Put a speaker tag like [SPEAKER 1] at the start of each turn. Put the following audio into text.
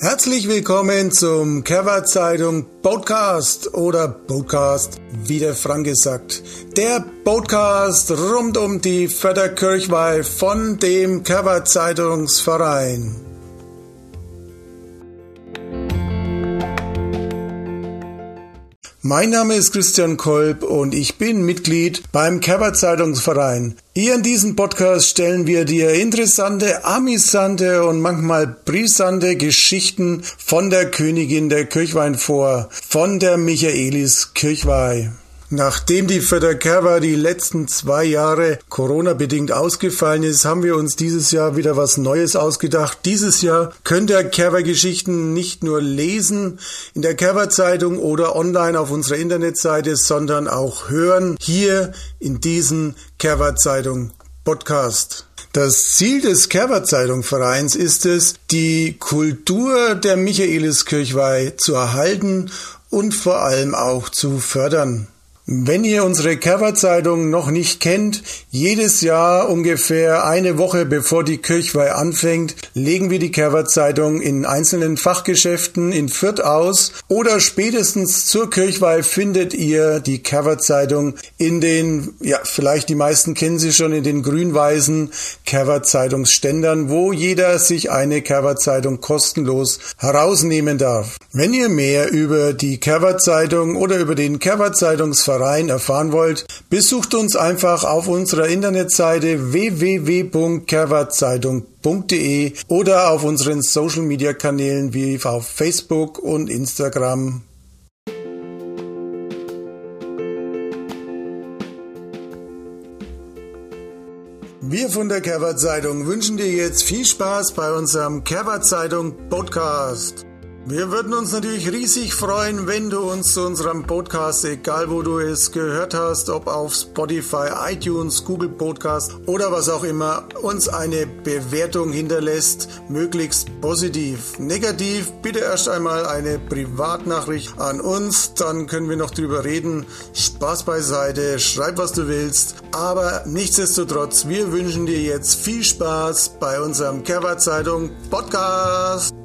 [SPEAKER 1] Herzlich willkommen zum Cover Zeitung Podcast oder Podcast, wie der Franke sagt. Der Podcast rund um die Förderkirchweih von dem Cover Zeitungsverein. Mein Name ist Christian Kolb und ich bin Mitglied beim Kerber Zeitungsverein. Hier in diesem Podcast stellen wir dir interessante, amüsante und manchmal brisante Geschichten von der Königin der Kirchwein vor, von der Michaelis Kirchweih. Nachdem die Förderkerwa die letzten zwei Jahre Corona-bedingt ausgefallen ist, haben wir uns dieses Jahr wieder was Neues ausgedacht. Dieses Jahr könnt ihr Kerwa-Geschichten nicht nur lesen in der Kerwa-Zeitung oder online auf unserer Internetseite, sondern auch hören hier in diesem Kerwa-Zeitung Podcast. Das Ziel des Kerber-Zeitung-Vereins ist es, die Kultur der Michaeliskirchweih zu erhalten und vor allem auch zu fördern. Wenn ihr unsere Coverzeitung noch nicht kennt, jedes Jahr ungefähr eine Woche bevor die Kirchweih anfängt, legen wir die Coverzeitung in einzelnen Fachgeschäften in Fürth aus oder spätestens zur Kirchweih findet ihr die Coverzeitung in den, ja, vielleicht die meisten kennen sie schon, in den grün-weißen Coverzeitungsständern, wo jeder sich eine Coverzeitung kostenlos herausnehmen darf. Wenn ihr mehr über die Coverzeitung oder über den Coverzeitungsverein Verein erfahren wollt, besucht uns einfach auf unserer Internetseite www.kerwatzeitung.de oder auf unseren Social Media Kanälen wie auf Facebook und Instagram. Wir von der Kerwart Zeitung wünschen dir jetzt viel Spaß bei unserem Kerwart Zeitung Podcast. Wir würden uns natürlich riesig freuen, wenn du uns zu unserem Podcast, egal wo du es gehört hast, ob auf Spotify, iTunes, Google Podcast oder was auch immer, uns eine Bewertung hinterlässt, möglichst positiv. Negativ, bitte erst einmal eine Privatnachricht an uns, dann können wir noch drüber reden. Spaß beiseite, schreib was du willst, aber nichtsdestotrotz, wir wünschen dir jetzt viel Spaß bei unserem Cover Zeitung Podcast.